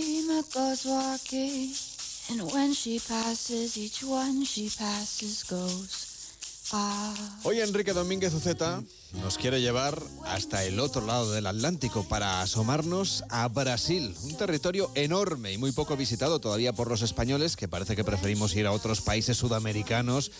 Goes walking. And when she passes, each one she passes goes. Hoy Enrique Domínguez Uceta nos quiere llevar hasta el otro lado del Atlántico para asomarnos a Brasil, un territorio enorme y muy poco visitado todavía por los españoles, que parece que preferimos ir a otros países sudamericanos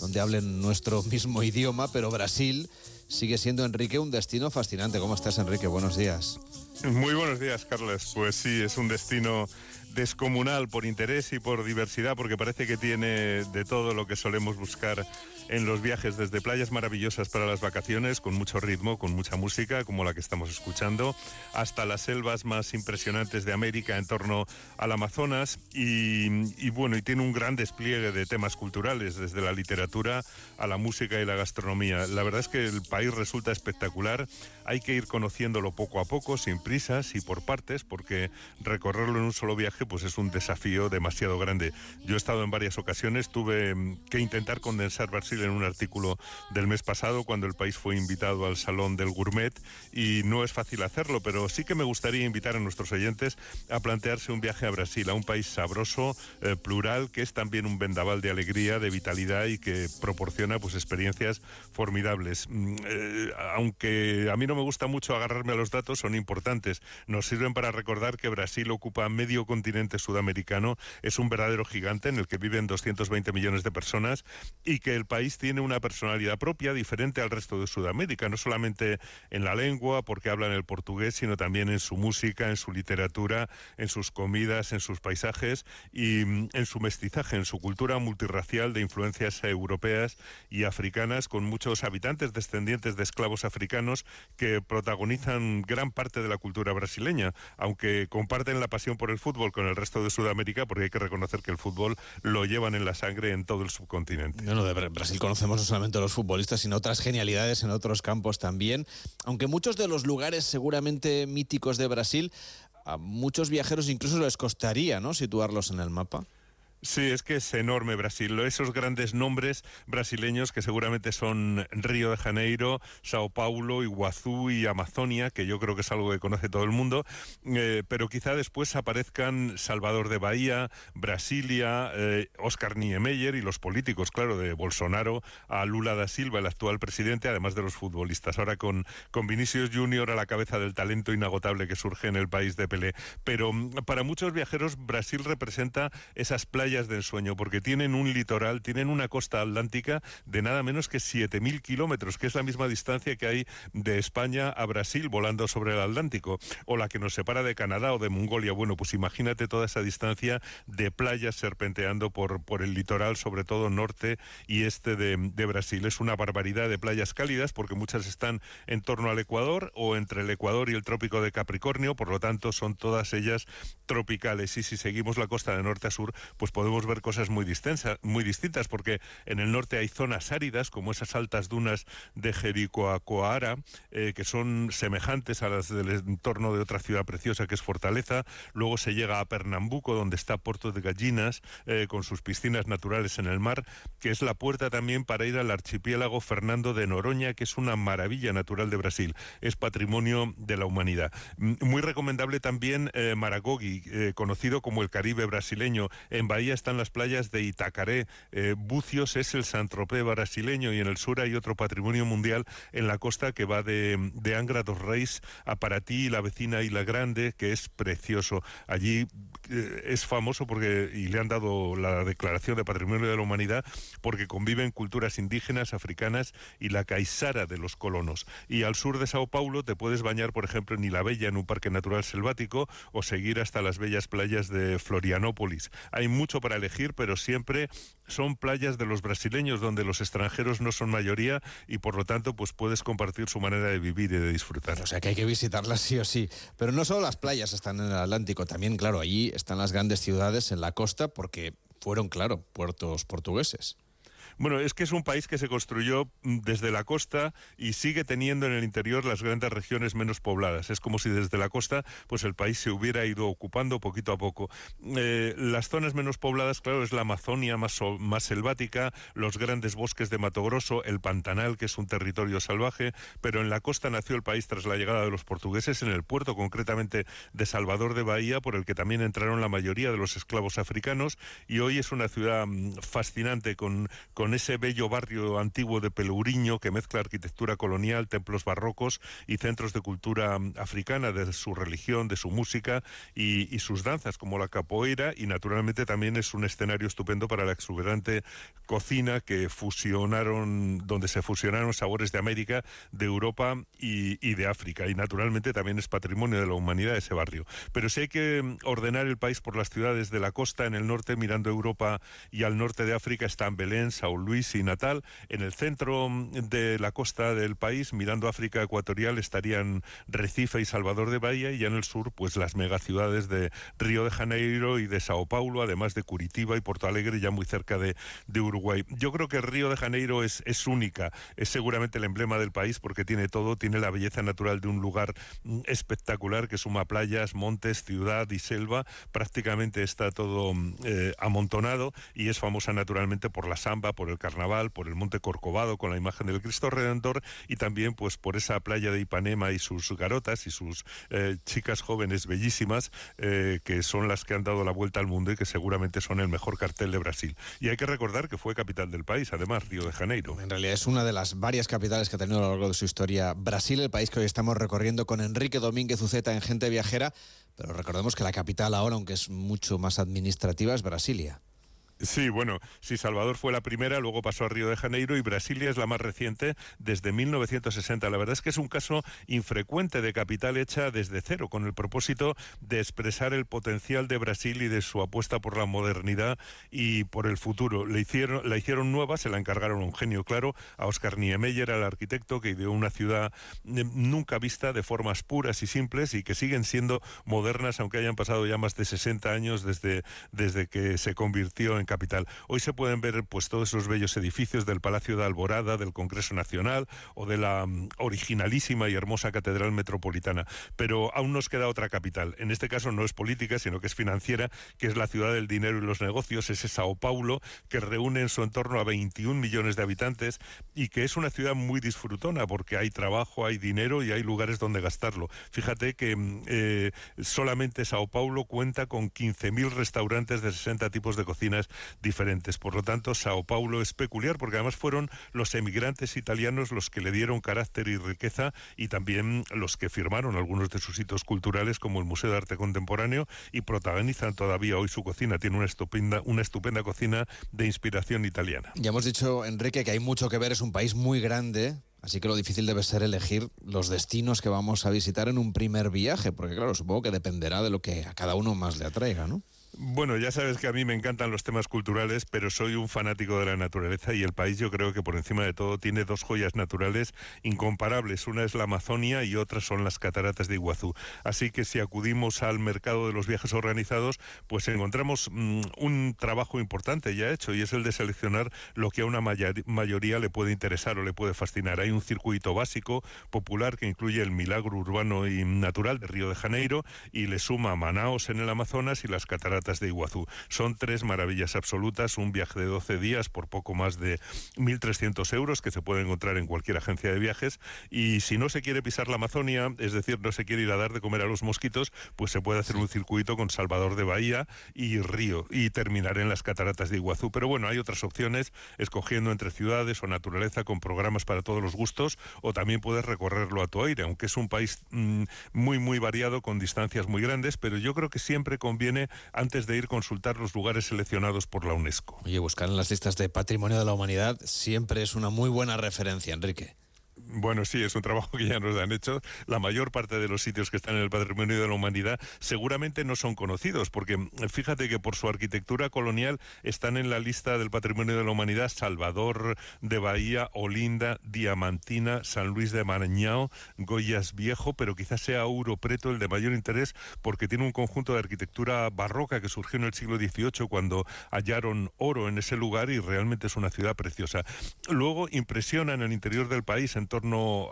donde hablen nuestro mismo idioma, pero Brasil sigue siendo, Enrique, un destino fascinante. ¿Cómo estás, Enrique? Buenos días. Muy buenos días, Carlos. Pues sí, es un destino descomunal por interés y por diversidad, porque parece que tiene de todo lo que solemos buscar en los viajes, desde playas maravillosas para las vacaciones, con mucho ritmo, con mucha música, como la que estamos escuchando, hasta las selvas más impresionantes de América en torno al Amazonas. Y, bueno, y tiene un gran despliegue de temas culturales, desde la literatura a la música y la gastronomía. La verdad es que el país resulta espectacular. Hay que ir conociéndolo poco a poco, sin prisas y por partes, porque recorrerlo en un solo viaje pues es un desafío demasiado grande. Yo he estado en varias ocasiones, tuve mm, que intentar condensar Brasil en un artículo del mes pasado cuando el país fue invitado al Salón del Gourmet y no es fácil hacerlo, pero sí que me gustaría invitar a nuestros oyentes a plantearse un viaje a Brasil, a un país sabroso, eh, plural, que es también un vendaval de alegría, de vitalidad y que proporciona pues experiencias formidables. Mm, eh, aunque a mí no me gusta mucho agarrarme a los datos, son importantes. Nos sirven para recordar que Brasil ocupa medio continente sudamericano, es un verdadero gigante en el que viven 220 millones de personas y que el país tiene una personalidad propia diferente al resto de Sudamérica, no solamente en la lengua, porque hablan el portugués, sino también en su música, en su literatura, en sus comidas, en sus paisajes y mm, en su mestizaje, en su cultura multirracial de influencias europeas y africanas, con muchos habitantes descendientes de esclavos africanos que protagonizan gran parte de la cultura brasileña, aunque comparten la pasión por el fútbol con el resto de Sudamérica, porque hay que reconocer que el fútbol lo llevan en la sangre en todo el subcontinente. No, no, de Brasil conocemos no solamente a los futbolistas, sino otras genialidades en otros campos también. Aunque muchos de los lugares seguramente míticos de Brasil, a muchos viajeros incluso les costaría ¿no? situarlos en el mapa. Sí, es que es enorme Brasil. Esos grandes nombres brasileños que seguramente son Río de Janeiro, Sao Paulo, Iguazú y Amazonia, que yo creo que es algo que conoce todo el mundo, eh, pero quizá después aparezcan Salvador de Bahía, Brasilia, eh, Oscar Niemeyer y los políticos, claro, de Bolsonaro a Lula da Silva, el actual presidente, además de los futbolistas. Ahora con, con Vinicius Junior a la cabeza del talento inagotable que surge en el país de Pelé. Pero mm, para muchos viajeros Brasil representa esas playas de ensueño, porque tienen un litoral, tienen una costa atlántica de nada menos que 7.000 kilómetros, que es la misma distancia que hay de España a Brasil volando sobre el Atlántico, o la que nos separa de Canadá o de Mongolia. Bueno, pues imagínate toda esa distancia de playas serpenteando por, por el litoral, sobre todo norte y este de, de Brasil. Es una barbaridad de playas cálidas, porque muchas están en torno al Ecuador o entre el Ecuador y el trópico de Capricornio, por lo tanto son todas ellas tropicales. Y si seguimos la costa de norte a sur, pues podemos ver cosas muy, distintas, muy distintas, porque en el norte hay zonas áridas, como esas altas dunas de Jericoacoara, eh, que son semejantes a las del entorno de otra ciudad preciosa que es Fortaleza. Luego se llega a Pernambuco, donde está Puerto de Gallinas, eh, con sus piscinas naturales en el mar, que es la puerta también para ir al archipiélago Fernando de Noroña, que es una maravilla natural de Brasil. Es patrimonio de la humanidad. Muy recomendable también eh, Maragogi, conocido como el Caribe brasileño. En Bahía están las playas de Itacaré. Eh, Bucios es el Saint-Tropez brasileño y en el sur hay otro patrimonio mundial en la costa que va de, de Angra dos Reis a Paraty, la vecina Isla Grande, que es precioso. Allí es famoso porque, y le han dado la declaración de Patrimonio de la Humanidad, porque conviven culturas indígenas, africanas y la caisara de los colonos. Y al sur de Sao Paulo te puedes bañar, por ejemplo, en Ilabella, en un parque natural selvático, o seguir hasta las bellas playas de Florianópolis. Hay mucho para elegir, pero siempre son playas de los brasileños donde los extranjeros no son mayoría y por lo tanto pues puedes compartir su manera de vivir y de disfrutar. O sea que hay que visitarlas sí o sí. Pero no solo las playas están en el Atlántico, también claro, allí están las grandes ciudades en la costa porque fueron, claro, puertos portugueses. Bueno, es que es un país que se construyó mm, desde la costa y sigue teniendo en el interior las grandes regiones menos pobladas. Es como si desde la costa pues el país se hubiera ido ocupando poquito a poco. Eh, las zonas menos pobladas, claro, es la Amazonia más, más selvática, los grandes bosques de Mato Grosso, el Pantanal, que es un territorio salvaje, pero en la costa nació el país tras la llegada de los portugueses en el puerto concretamente de Salvador de Bahía, por el que también entraron la mayoría de los esclavos africanos y hoy es una ciudad mm, fascinante con, con ese bello barrio antiguo de Pelourinho que mezcla arquitectura colonial, templos barrocos y centros de cultura mm, africana, de su religión, de su música y, sus danzas, como la capoeira, y naturalmente también es un escenario estupendo para la exuberante cocina que fusionaron, donde se fusionaron sabores de América, de Europa y, de África. Y naturalmente también es patrimonio de la humanidad ese barrio. Pero si hay que mm, ordenar el país por las ciudades de la costa, en el norte, mirando Europa y al norte de África, están Belén, Sao Luis y Natal. En el centro mm, de la costa del país, mirando África ecuatorial, estarían Recife y Salvador de Bahía, y ya en el sur, pues las megaciudades de Río de Janeiro y de Sao Paulo, además de Curitiba y Porto Alegre, ya muy cerca de, de Uruguay. Yo creo que Río de Janeiro es, es única, es seguramente el emblema del país porque tiene todo, tiene la belleza natural de un lugar mm, espectacular que suma playas, montes, ciudad y selva, prácticamente está todo mm, eh, amontonado y es famosa naturalmente por la samba, por el carnaval, por el monte Corcovado con la imagen del Cristo Redentor y también pues por esa playa de Ipanema y sus garotas y sus eh, chicas jóvenes bellísimas eh, que son las que han dado la vuelta al mundo y que seguramente son el mejor cartel de Brasil. Y hay que recordar que fue capital del país, además, Río de Janeiro. En realidad es una de las varias capitales que ha tenido a lo largo de su historia Brasil, el país que hoy estamos recorriendo con Enrique Domínguez Uceta en Gente Viajera, pero recordemos que la capital ahora, aunque es mucho más administrativa, es Brasilia. Sí, bueno, sí, Salvador fue la primera, luego pasó a Río de Janeiro y Brasilia es la más reciente desde 1960. La verdad es que es un caso infrecuente de capital hecha desde cero, con el propósito de expresar el potencial de Brasil y de su apuesta por la modernidad y por el futuro. Le hicieron, la hicieron nueva, se la encargaron a un genio claro, a Oscar Niemeyer, al arquitecto que ideó una ciudad eh, nunca vista de formas puras y simples y que siguen siendo modernas, aunque hayan pasado ya más de 60 años desde, desde que se convirtió en capital. Hoy se pueden ver pues todos esos bellos edificios del Palacio de Alborada, del Congreso Nacional o de la mm, originalísima y hermosa Catedral Metropolitana, pero aún nos queda otra capital. En este caso no es política, sino que es financiera, que es la ciudad del dinero y los negocios, ese Sao Paulo, que reúne en su entorno a 21 millones de habitantes y que es una ciudad muy disfrutona porque hay trabajo, hay dinero y hay lugares donde gastarlo. Fíjate que mm, eh, solamente Sao Paulo cuenta con 15.000 restaurantes de 60 tipos de cocinas diferentes. Por lo tanto, Sao Paulo es peculiar porque además fueron los emigrantes italianos los que le dieron carácter y riqueza y también los que firmaron algunos de sus hitos culturales como el Museo de Arte Contemporáneo y protagonizan todavía hoy su cocina. Tiene una estupenda, una estupenda cocina de inspiración italiana. Ya hemos dicho, Enrique, que hay mucho que ver, es un país muy grande, Así que lo difícil debe ser elegir los destinos que vamos a visitar en un primer viaje, porque claro, supongo que dependerá de lo que a cada uno más le atraiga, ¿no? Bueno, ya sabes que a mí me encantan los temas culturales, pero soy un fanático de la naturaleza y el país yo creo que por encima de todo tiene dos joyas naturales incomparables. Una es la Amazonia y otra son las cataratas de Iguazú. Así que si acudimos al mercado de los viajes organizados, pues encontramos mm, un trabajo importante ya hecho y es el de seleccionar lo que a una mayoría le puede interesar o le puede fascinar. Hay un circuito básico, popular, que incluye el milagro urbano y natural de Río de Janeiro y le suma Manaos en el Amazonas y las cataratas de Iguazú. Son tres maravillas absolutas, un viaje de 12 días por poco más de 1.300 euros que se puede encontrar en cualquier agencia de viajes y si no se quiere pisar la Amazonia, es decir, no se quiere ir a dar de comer a los mosquitos, pues se puede hacer un circuito con Salvador de Bahía y Río y terminar en las cataratas de Iguazú. Pero bueno, hay otras opciones, escogiendo entre ciudades o naturaleza con programas para todos los gustos o también puedes recorrerlo a tu aire, aunque es un país mm, muy, muy variado con distancias muy grandes, pero yo creo que siempre conviene antes de ir consultar los lugares seleccionados por la UNESCO. Oye, buscar en las listas de Patrimonio de la Humanidad siempre es una muy buena referencia, Enrique. Bueno, sí, es un trabajo que ya nos han hecho. La mayor parte de los sitios que están en el patrimonio de la humanidad seguramente no son conocidos, porque fíjate que por su arquitectura colonial están en la lista del patrimonio de la humanidad Salvador de Bahía, Olinda, Diamantina, San Luis de Marañao, Goyas Viejo, pero quizás sea Ouro Preto el de mayor interés porque tiene un conjunto de arquitectura barroca que surgió en el siglo XVIII cuando hallaron oro en ese lugar y realmente es una ciudad preciosa. Luego impresiona en el interior del país en torno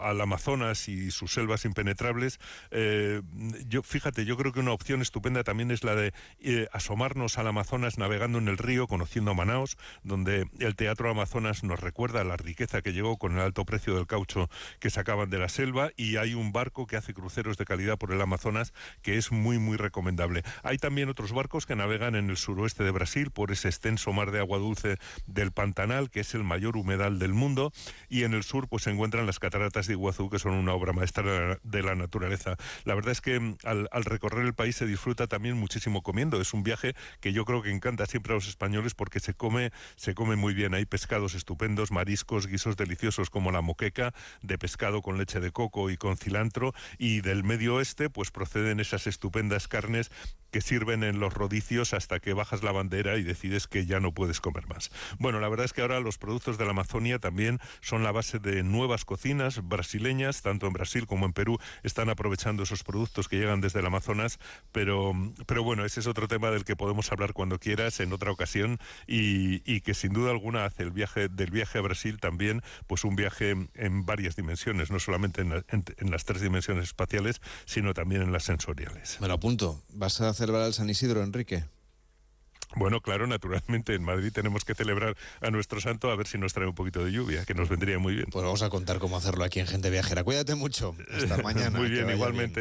al Amazonas y sus selvas impenetrables. Eh, yo fíjate, yo creo que una opción estupenda también es la de eh, asomarnos al Amazonas navegando en el río, conociendo Manaos, donde el Teatro Amazonas nos recuerda la riqueza que llegó con el alto precio del caucho que sacaban de la selva y hay un barco que hace cruceros de calidad por el Amazonas que es muy muy recomendable. Hay también otros barcos que navegan en el suroeste de Brasil por ese extenso mar de agua dulce del Pantanal, que es el mayor humedal del mundo, y en el sur pues se encuentran las cataratas de Iguazú, que son una obra maestra de la naturaleza. La verdad es que mm, al, recorrer el país se disfruta también muchísimo comiendo. Es un viaje que yo creo que encanta siempre a los españoles porque se come, se come muy bien. Hay pescados estupendos, mariscos, guisos deliciosos como la moqueca, de pescado con leche de coco y con cilantro, y del medio oeste pues proceden esas estupendas carnes que sirven en los rodicios hasta que bajas la bandera y decides que ya no puedes comer más. Bueno, la verdad es que ahora los productos de la Amazonia también son la base de nuevas cocinas brasileñas, tanto en Brasil como en Perú están aprovechando esos productos que llegan desde el Amazonas, pero, pero bueno, ese es otro tema del que podemos hablar cuando quieras en otra ocasión y, que sin duda alguna hace el viaje del viaje a Brasil también pues un viaje en varias dimensiones, no solamente en, en las tres dimensiones espaciales, sino también en las sensoriales. Me lo apunto. ¿Vas a celebrar el San Isidro, Enrique? Bueno, claro, naturalmente en Madrid tenemos que celebrar a nuestro santo a ver si nos trae un poquito de lluvia, que nos vendría muy bien. Pues vamos a contar cómo hacerlo aquí en Gente Viajera. Cuídate mucho. Hasta mañana. muy bien, igualmente.